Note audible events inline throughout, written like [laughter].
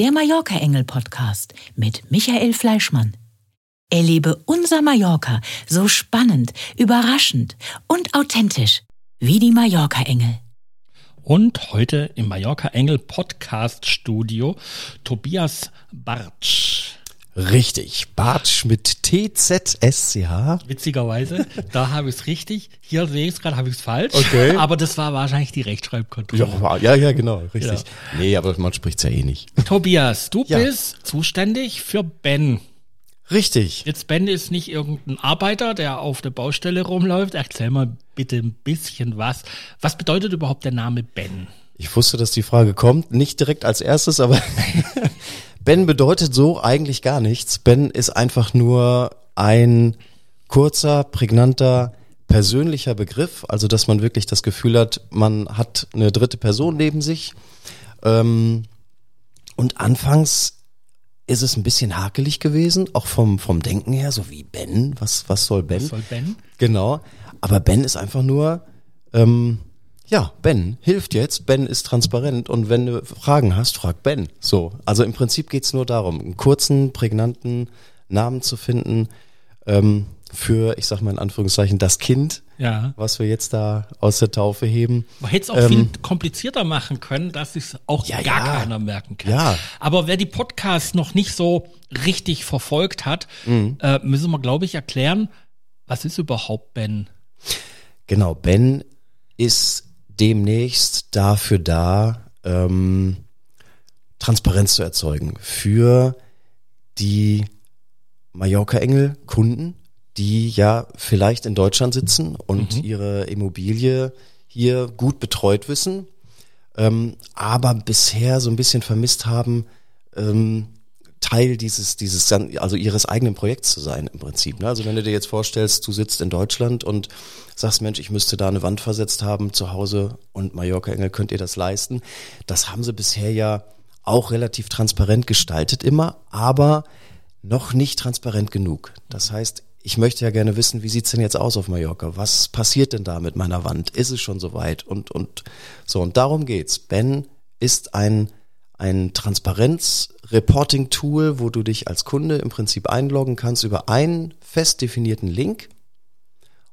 Der Mallorca Engel Podcast mit Michael Fleischmann. Erlebe unser Mallorca so spannend, überraschend und authentisch wie die Mallorca Engel. Und heute im Mallorca Engel Podcast Studio Tobias Bartsch. Richtig, Bartsch mit TZSCH. Witzigerweise, da habe ich es richtig. Hier sehe ich es gerade, habe ich es falsch. Okay. Aber das war wahrscheinlich die Rechtschreibkontrolle. Ja, ja, genau, richtig. Ja. Nee, aber man spricht's ja eh nicht. Tobias, du ja. bist zuständig für Ben. Richtig. Jetzt Ben ist nicht irgendein Arbeiter, der auf der Baustelle rumläuft. Erzähl mal bitte ein bisschen was. Was bedeutet überhaupt der Name Ben? Ich wusste, dass die Frage kommt. Nicht direkt als erstes, aber [laughs] Ben bedeutet so eigentlich gar nichts. Ben ist einfach nur ein kurzer, prägnanter, persönlicher Begriff. Also, dass man wirklich das Gefühl hat, man hat eine dritte Person neben sich. Ähm, und anfangs ist es ein bisschen hakelig gewesen, auch vom, vom Denken her, so wie Ben. Was, was soll Ben? Was soll Ben? Genau. Aber Ben ist einfach nur, ähm, ja, Ben hilft jetzt. Ben ist transparent und wenn du Fragen hast, frag Ben. So, also im Prinzip geht's nur darum, einen kurzen, prägnanten Namen zu finden ähm, für, ich sag mal in Anführungszeichen, das Kind, ja. was wir jetzt da aus der Taufe heben. Man hätte es auch ähm, viel komplizierter machen können, dass es auch ja, gar ja. keiner merken kann. Ja. Aber wer die Podcasts noch nicht so richtig verfolgt hat, mhm. äh, müssen wir, glaube ich, erklären, was ist überhaupt Ben? Genau, Ben ist demnächst dafür da, ähm, Transparenz zu erzeugen für die Mallorca-Engel-Kunden, die ja vielleicht in Deutschland sitzen und mhm. ihre Immobilie hier gut betreut wissen, ähm, aber bisher so ein bisschen vermisst haben, ähm, Teil dieses, dieses, also ihres eigenen Projekts zu sein im Prinzip. Ne? Also wenn du dir jetzt vorstellst, du sitzt in Deutschland und sagst, Mensch, ich müsste da eine Wand versetzt haben zu Hause und Mallorca Engel, könnt ihr das leisten? Das haben sie bisher ja auch relativ transparent gestaltet immer, aber noch nicht transparent genug. Das heißt, ich möchte ja gerne wissen, wie sieht's denn jetzt aus auf Mallorca? Was passiert denn da mit meiner Wand? Ist es schon soweit? Und, und so, und darum geht's. Ben ist ein ein Transparenz-Reporting-Tool, wo du dich als Kunde im Prinzip einloggen kannst über einen fest definierten Link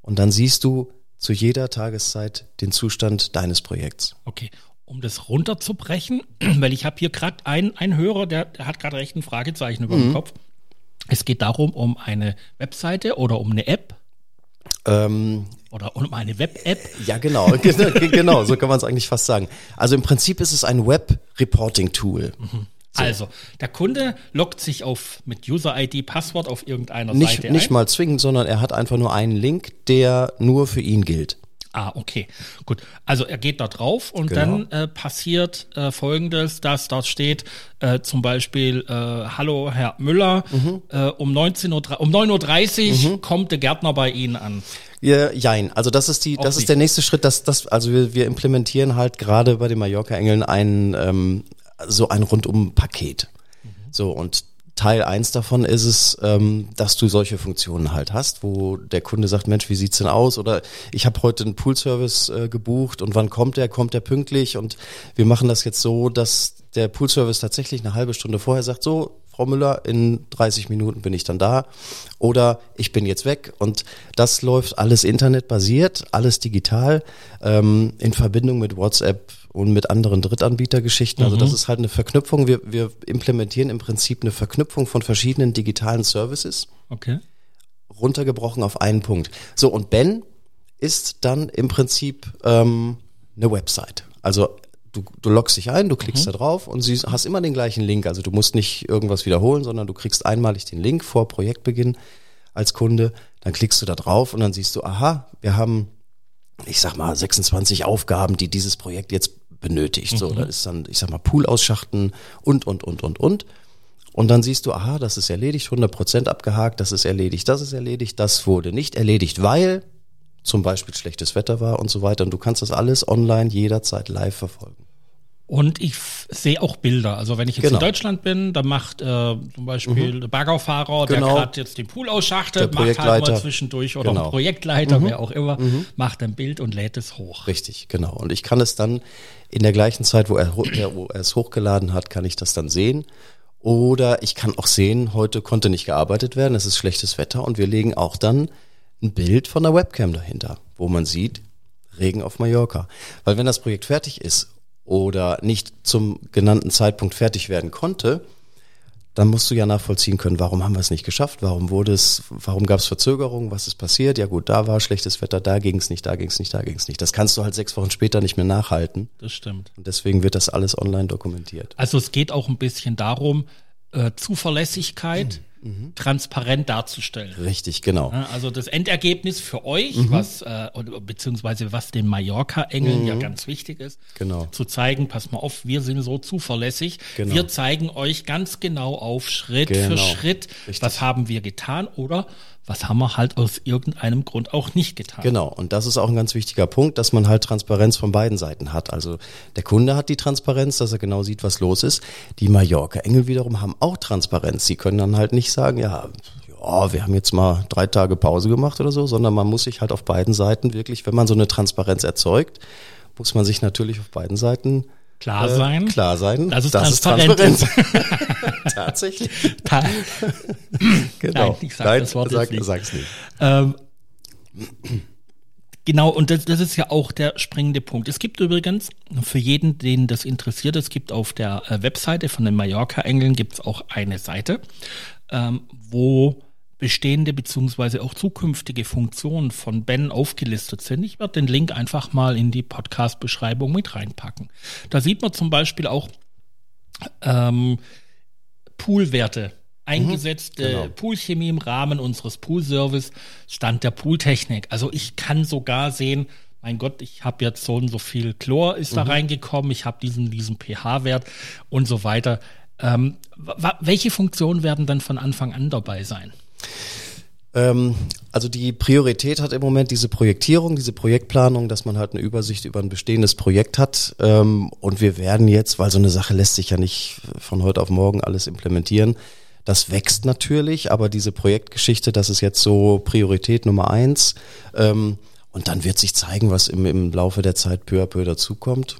und dann siehst du zu jeder Tageszeit den Zustand deines Projekts. Okay. Um das runterzubrechen, [clears throat] weil ich habe hier gerade einen, einen Hörer, der, der hat gerade recht ein Fragezeichen über mhm. dem Kopf. Es geht darum, um eine Webseite oder um eine App. Ähm, oder um eine Web-App? Ja, genau, [laughs] genau, genau, so kann man es eigentlich fast sagen. Also im Prinzip ist es ein Web-Reporting-Tool. Mhm. So. Also, der Kunde loggt sich auf mit User-ID, Passwort auf irgendeiner nicht, Seite Nicht ein. mal zwingend, sondern er hat einfach nur einen Link, der nur für ihn gilt. Ah, okay, gut. Also er geht da drauf und genau. dann äh, passiert äh, Folgendes, dass dort steht äh, zum Beispiel, äh, hallo Herr Müller, mhm. äh, um 19 Uhr, um 9.30 Uhr mhm. kommt der Gärtner bei Ihnen an. Ja, jein. Also das ist die, das ist der nächste Schritt, dass das, also wir, wir implementieren halt gerade bei den Mallorca-Engeln ein ähm, so ein Rundum-Paket. Mhm. So und Teil eins davon ist es, ähm, dass du solche Funktionen halt hast, wo der Kunde sagt, Mensch, wie sieht's denn aus? Oder ich habe heute einen Poolservice äh, gebucht und wann kommt der? Kommt der pünktlich? Und wir machen das jetzt so, dass der Poolservice tatsächlich eine halbe Stunde vorher sagt, so, Frau Müller, in 30 Minuten bin ich dann da oder ich bin jetzt weg und das läuft alles internetbasiert, alles digital ähm, in Verbindung mit WhatsApp und mit anderen Drittanbietergeschichten. Also mhm. das ist halt eine Verknüpfung. Wir, wir implementieren im Prinzip eine Verknüpfung von verschiedenen digitalen Services. Okay. Runtergebrochen auf einen Punkt. So und Ben ist dann im Prinzip ähm, eine Website. Also du, du loggst dich ein, du klickst mhm. da drauf und sie hast immer den gleichen Link. Also du musst nicht irgendwas wiederholen, sondern du kriegst einmalig den Link vor Projektbeginn als Kunde. Dann klickst du da drauf und dann siehst du, aha, wir haben, ich sag mal, 26 Aufgaben, die dieses Projekt jetzt benötigt. Mhm. So, da ist dann, ich sag mal, Pool ausschachten und, und, und, und, und. Und dann siehst du, aha, das ist erledigt, 100 Prozent abgehakt, das ist erledigt, das ist erledigt, das wurde nicht erledigt, weil zum Beispiel schlechtes Wetter war und so weiter. Und du kannst das alles online jederzeit live verfolgen. Und ich sehe auch Bilder. Also wenn ich jetzt Genau. in Deutschland bin, dann macht äh, zum Beispiel der Baggerfahrer, der Genau. gerade jetzt den Pool ausschachtet, Der macht halt mal Projektleiter. zwischendurch oder Genau. ein Projektleiter, wer auch immer, macht ein Bild und lädt es hoch. Richtig, genau. Und ich kann es dann in der gleichen Zeit, wo er, wo er es hochgeladen hat, kann ich das dann sehen. Oder ich kann auch sehen, heute konnte nicht gearbeitet werden, es ist schlechtes Wetter und wir legen auch dann ein Bild von der Webcam dahinter, wo man sieht, Regen auf Mallorca. Weil wenn das Projekt fertig ist oder nicht zum genannten Zeitpunkt fertig werden konnte, dann musst du ja nachvollziehen können, warum haben wir es nicht geschafft, warum wurde es, warum gab es Verzögerungen, was ist passiert? Ja gut, da war schlechtes Wetter, da ging es nicht, da ging es nicht, da ging es nicht. Das kannst du halt sechs Wochen später nicht mehr nachhalten. Das stimmt. Und deswegen wird das alles online dokumentiert. Also es geht auch ein bisschen darum, äh, Zuverlässigkeit Mhm. transparent darzustellen. Richtig, genau. Also das Endergebnis für euch, Mhm. was äh, beziehungsweise was den Mallorca-Engeln ja ganz wichtig ist, Genau. zu zeigen, pass mal auf, wir sind so zuverlässig. Genau. Wir zeigen euch ganz genau auf Schritt Genau. für Schritt, Richtig. was haben wir getan oder was haben wir halt aus irgendeinem Grund auch nicht getan. Genau, und das ist auch ein ganz wichtiger Punkt, dass man halt Transparenz von beiden Seiten hat. Also der Kunde hat die Transparenz, dass er genau sieht, was los ist. Die Mallorca-Engel wiederum haben auch Transparenz. Sie können dann halt nicht sagen, ja, ja, wir haben jetzt mal drei Tage Pause gemacht oder so, sondern man muss sich halt auf beiden Seiten wirklich, wenn man so eine Transparenz erzeugt, muss man sich natürlich auf beiden Seiten Klar äh, sein. Klar sein. Dass es das transparent ist Transparenz. [laughs] Tatsächlich. Ta- [laughs] Genau. Nein, ich sag das Wort sag, nicht. sag's nicht. Ähm, genau, und das, das ist ja auch der springende Punkt. Es gibt übrigens, für jeden, den das interessiert, es gibt auf der äh, Webseite von den Mallorca-Engeln gibt es auch eine Seite, ähm, wo bestehende beziehungsweise auch zukünftige Funktionen von Ben aufgelistet sind. Ich werde den Link einfach mal in die Podcast-Beschreibung mit reinpacken. Da sieht man zum Beispiel auch ähm, Poolwerte. Eingesetzte genau. Poolchemie im Rahmen unseres Poolservice, Stand der Pooltechnik. Also ich kann sogar sehen, mein Gott, ich habe jetzt so und so viel Chlor ist da reingekommen, ich habe diesen, diesen pH-Wert und so weiter. Ähm, welche Funktionen werden dann von Anfang an dabei sein? Ähm, also die Priorität hat im Moment diese Projektierung, diese Projektplanung, dass man halt eine Übersicht über ein bestehendes Projekt hat. Ähm, und wir werden jetzt, weil so eine Sache lässt sich ja nicht von heute auf morgen alles implementieren. Das wächst natürlich, aber diese Projektgeschichte, das ist jetzt so Priorität Nummer eins. Ähm, und dann wird sich zeigen, was im, im Laufe der Zeit peu à peu dazukommt.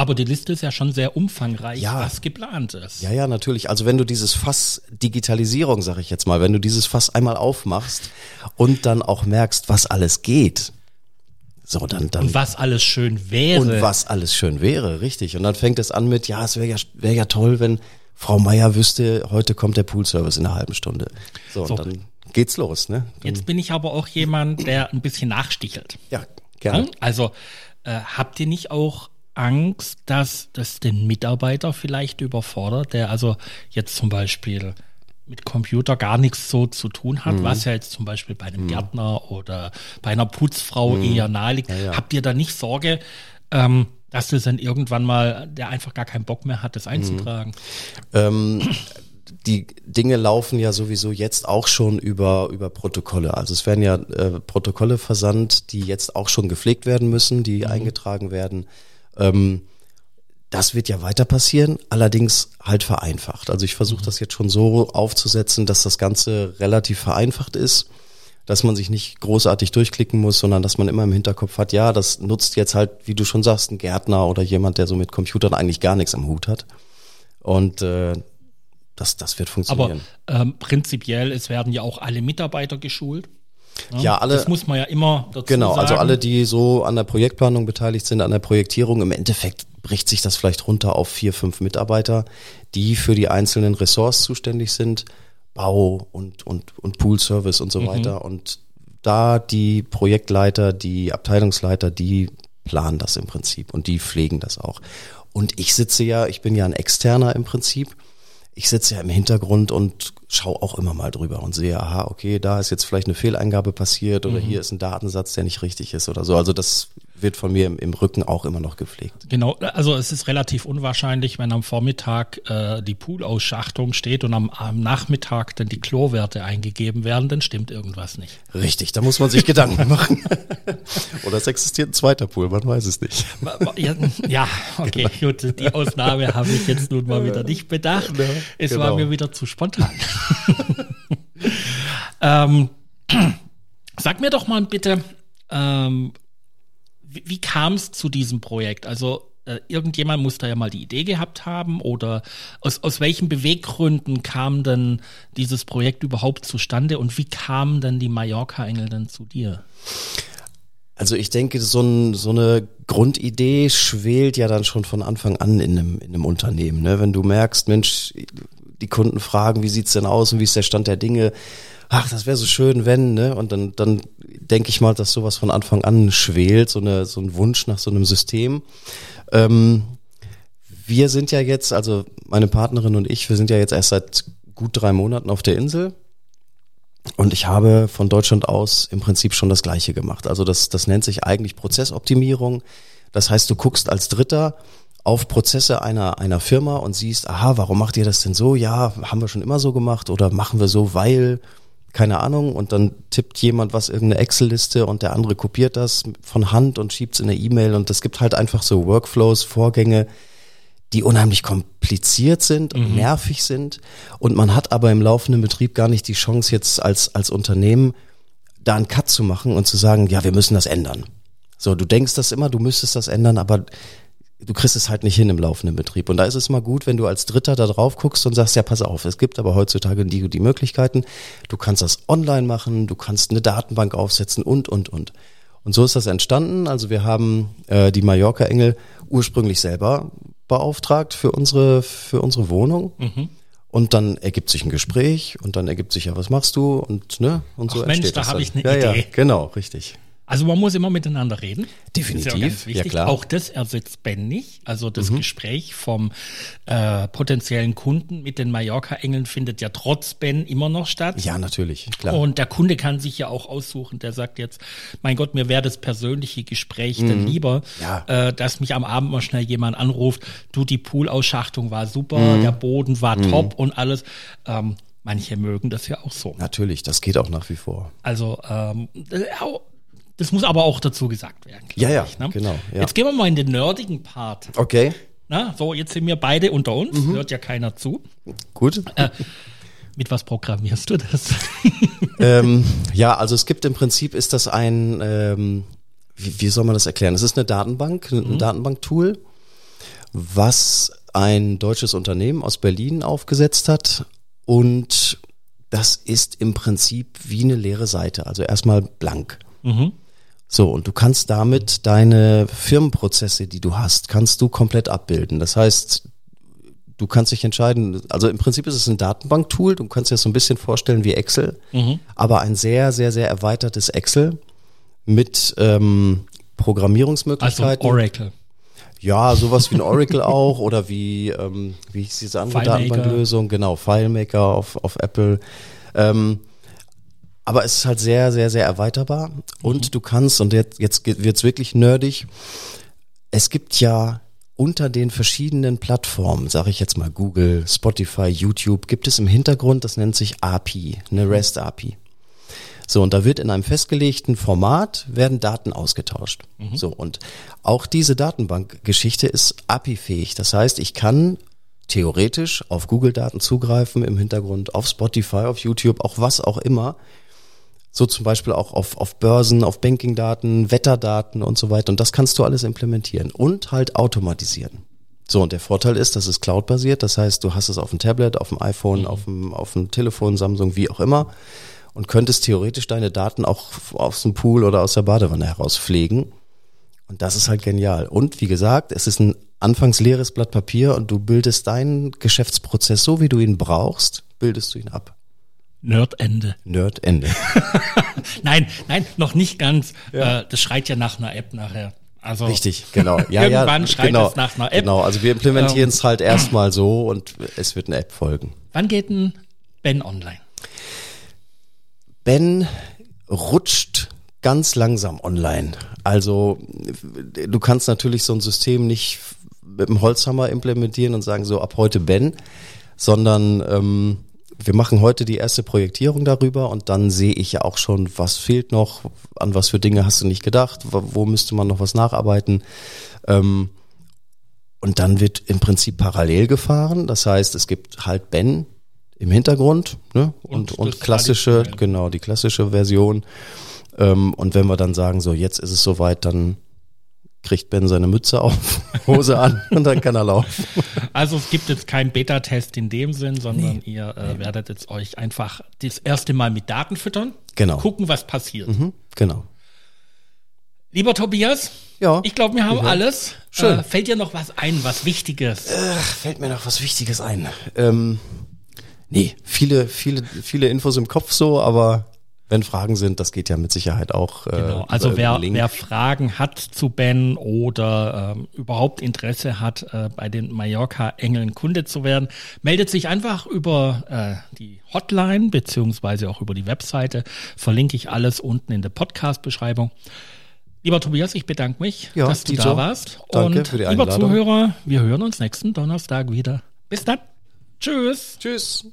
Aber die Liste ist ja schon sehr umfangreich, Ja. was geplant ist. Ja, ja, natürlich. Also wenn du dieses Fass Digitalisierung, sag ich jetzt mal, wenn du dieses Fass einmal aufmachst und dann auch merkst, was alles geht, so dann dann Und was alles schön wäre. und was alles schön wäre, richtig. Und dann fängt es an mit, ja, es wäre ja, wär ja toll, wenn Frau Meier wüsste, heute kommt der Poolservice in einer halben Stunde. So, So. und dann geht's los, ne? Dann, Jetzt bin ich aber auch jemand, der ein bisschen nachstichelt. ja, gerne. Also äh, habt ihr nicht auch Angst, dass das den Mitarbeiter vielleicht überfordert, der also jetzt zum Beispiel mit Computer gar nichts so zu tun hat, was ja jetzt zum Beispiel bei einem Gärtner oder bei einer Putzfrau eher naheliegt. Habt ihr da nicht Sorge, ähm, dass das dann irgendwann mal, der einfach gar keinen Bock mehr hat, das einzutragen? Ähm, die Dinge laufen ja sowieso jetzt auch schon über, über Protokolle. Also es werden ja äh, Protokolle versandt, die jetzt auch schon gepflegt werden müssen, die eingetragen werden. Ähm, das wird ja weiter passieren, allerdings halt vereinfacht. Also ich versuche das jetzt schon so aufzusetzen, dass das Ganze relativ vereinfacht ist, dass man sich nicht großartig durchklicken muss, sondern dass man immer im Hinterkopf hat, ja, das nutzt jetzt halt, wie du schon sagst, ein Gärtner oder jemand, der so mit Computern eigentlich gar nichts am Hut hat. Und äh, das, das wird Aber funktionieren. ähm, prinzipiell, es werden ja auch alle Mitarbeiter geschult. Ja, alle, Das muss man ja immer dazu Genau, sagen. also alle, die so an der Projektplanung beteiligt sind, an der Projektierung, im Endeffekt bricht sich das vielleicht runter auf vier, fünf Mitarbeiter, die für die einzelnen Ressorts zuständig sind, Bau und, und, und Poolservice und so weiter. Und da die Projektleiter, die Abteilungsleiter, die planen das im Prinzip und die pflegen das auch. Und ich sitze ja, ich bin ja ein Externer im Prinzip. Ich sitze ja im Hintergrund und schaue auch immer mal drüber und sehe, aha, okay, da ist jetzt vielleicht eine Fehleingabe passiert oder hier ist ein Datensatz, der nicht richtig ist oder so. Also das wird von mir im, im, Rücken auch immer noch gepflegt. Genau, also es ist relativ unwahrscheinlich, wenn am Vormittag äh, die Poolaussschachtung steht und am, am, Nachmittag dann die Chlorwerte eingegeben werden, dann stimmt irgendwas nicht. Richtig, da muss man sich Gedanken machen. [laughs] Oder es existiert ein zweiter Pool, man weiß es nicht. Ja, ja okay, genau. gut, die Ausnahme habe ich jetzt nun mal wieder nicht bedacht. Ja, es genau. war mir wieder zu spontan. [laughs] ähm, [clears throat] sag mir doch mal bitte, ähm, wie, wie kam es zu diesem Projekt? Also äh, irgendjemand muss da ja mal die Idee gehabt haben oder aus, aus welchen Beweggründen kam denn dieses Projekt überhaupt zustande und wie kamen denn die Mallorca-Engel dann zu dir? Also ich denke, so, ein, so eine Grundidee schwelt ja dann schon von Anfang an in einem, in einem Unternehmen. Ne? Wenn du merkst, Mensch, die Kunden fragen, wie sieht's denn aus und wie ist der Stand der Dinge, ach, das wäre so schön, wenn, ne? Und dann, dann denke ich mal, dass sowas von Anfang an schwelt, so, eine, so ein Wunsch nach so einem System. Ähm, wir sind ja jetzt, also meine Partnerin und ich, wir sind ja jetzt erst seit gut drei Monaten auf der Insel. Und ich habe von Deutschland aus im Prinzip schon das Gleiche gemacht. Also das, das nennt sich eigentlich Prozessoptimierung. Das heißt, du guckst als Dritter auf Prozesse einer, einer Firma und siehst, aha, warum macht ihr das denn so? Ja, haben wir schon immer so gemacht oder machen wir so, weil keine Ahnung, und dann tippt jemand was irgendeine Excel-Liste und der andere kopiert das von Hand und schiebt es in eine E-Mail und es gibt halt einfach so Workflows, Vorgänge, die unheimlich kompliziert sind und mhm. nervig sind und man hat aber im laufenden Betrieb gar nicht die Chance jetzt als, als Unternehmen da einen Cut zu machen und zu sagen, ja, wir müssen das ändern. So, du denkst das immer, du müsstest das ändern, aber du kriegst es halt nicht hin im laufenden Betrieb. Und da ist es mal gut, wenn du als Dritter da drauf guckst und sagst, ja, pass auf, es gibt aber heutzutage die, die Möglichkeiten. Du kannst das online machen, du kannst eine Datenbank aufsetzen und, und, und. Und so ist das entstanden. Also wir haben äh, die Mallorca-Engel ursprünglich selber beauftragt für unsere, für unsere Wohnung. Mhm. Und dann ergibt sich ein Gespräch und dann ergibt sich ja, was machst du und ne und so Ach Mensch, da habe ich eine ja, Idee. Ja, genau, richtig. Also man muss immer miteinander reden. Definitiv, ja, ja, klar. Auch das ersetzt Ben nicht. Also das mhm. Gespräch vom äh, potenziellen Kunden mit den Mallorca-Engeln findet ja trotz Ben immer noch statt. Ja, natürlich, klar. Und der Kunde kann sich ja auch aussuchen. Der sagt jetzt, mein Gott, mir wäre das persönliche Gespräch mhm. denn lieber, ja. äh, dass mich am Abend mal schnell jemand anruft, du, die Poolaussschachtung war super, mhm. der Boden war mhm. top und alles. Ähm, Manche mögen das ja auch so. Natürlich, das geht auch nach wie vor. Also ähm, äh, das muss aber auch dazu gesagt werden. Ja, ja, ich, ne? genau. Ja. Jetzt gehen wir mal in den nerdigen Part. Okay. Na, so, jetzt sind wir beide unter uns, mhm. hört ja keiner zu. Gut. Äh, mit was programmierst du das? [laughs] ähm, ja, also es gibt im Prinzip, ist das ein, ähm, wie, wie soll man das erklären? Es ist eine Datenbank, ein mhm. Datenbanktool, was ein deutsches Unternehmen aus Berlin aufgesetzt hat und das ist im Prinzip wie eine leere Seite, also erstmal blank. Mhm. So, und du kannst damit deine Firmenprozesse, die du hast, kannst du komplett abbilden. Das heißt, du kannst dich entscheiden, also im Prinzip ist es ein Datenbanktool, du kannst dir das so ein bisschen vorstellen wie Excel, mhm. aber ein sehr, sehr, sehr erweitertes Excel mit ähm, Programmierungsmöglichkeiten. Also Oracle. Ja, sowas wie ein Oracle auch [laughs] oder wie, ähm, wie hieß diese andere Datenbanklösung? Genau, FileMaker auf, auf Apple. Ähm, aber es ist halt sehr, sehr, sehr erweiterbar. Und mhm. du kannst, und jetzt, jetzt wird's wirklich nerdig, es gibt ja unter den verschiedenen Plattformen, sage ich jetzt mal Google, Spotify, YouTube, gibt es im Hintergrund, das nennt sich API, eine mhm. REST API. So, und da wird in einem festgelegten Format werden Daten ausgetauscht. Mhm. So, und auch diese Datenbankgeschichte ist API-fähig. Das heißt, ich kann theoretisch auf Google-Daten zugreifen im Hintergrund, auf Spotify, auf YouTube, auch was auch immer so zum Beispiel auch auf, auf Börsen, auf Bankingdaten, Wetterdaten und so weiter. Und das kannst du alles implementieren und halt automatisieren. So, und der Vorteil ist, das ist cloud-basiert. Das heißt, du hast es auf dem Tablet, auf dem iPhone, mhm. auf, dem, auf dem Telefon, Samsung, wie auch immer. Und könntest theoretisch deine Daten auch aus dem Pool oder aus der Badewanne heraus pflegen. Und das ist halt genial. Und wie gesagt, es ist ein anfangs leeres Blatt Papier und du bildest deinen Geschäftsprozess so, wie du ihn brauchst, bildest du ihn ab. Nerdende. Nerdende. [laughs] nein, nein, noch nicht ganz. Ja. Äh, das schreit ja nach einer App nachher. Also Richtig, genau. [laughs] Ja, irgendwann ja, schreit genau, es nach einer App. Genau, also wir implementieren es ähm, halt erstmal so und es wird eine App folgen. Wann geht denn Ben online? Ben rutscht ganz langsam online. Also du kannst natürlich so ein System nicht mit dem Holzhammer implementieren und sagen so ab heute Ben, sondern ähm, wir machen heute die erste Projektierung darüber und dann sehe ich ja auch schon, was fehlt noch, an was für Dinge hast du nicht gedacht, wo müsste man noch was nacharbeiten. Ähm, und dann wird im Prinzip parallel gefahren. Das heißt, es gibt halt Ben im Hintergrund ne? und, und, und klassische, genau, die klassische Version. Ähm, und wenn wir dann sagen, so jetzt ist es soweit, dann kriegt Ben seine Mütze auf, [laughs] Hose an und dann kann er laufen. Also es gibt jetzt keinen Beta-Test in dem Sinn, sondern nee. ihr äh, werdet jetzt euch einfach das erste Mal mit Daten füttern. Genau. Gucken, was passiert. Mhm, genau. Lieber Tobias, ja, ich glaube, wir haben ja. alles. Schön. Äh, fällt dir noch was ein, was Wichtiges? Ach, fällt mir noch was Wichtiges ein. Ähm, nee, viele, viele, viele Infos im Kopf so, aber wenn Fragen sind, das geht ja mit Sicherheit auch. Äh, genau. Also wer, wer Fragen hat zu Ben oder ähm, überhaupt Interesse hat, äh, bei den Mallorca-Engeln Kunde zu werden, meldet sich einfach über äh, die Hotline beziehungsweise auch über die Webseite. Verlinke ich alles unten in der Podcast-Beschreibung. Lieber Tobias, ich bedanke mich, ja, dass du Dito, da warst. Danke Und für die lieber. Zuhörer, wir hören uns nächsten Donnerstag wieder. Bis dann. Tschüss. Tschüss.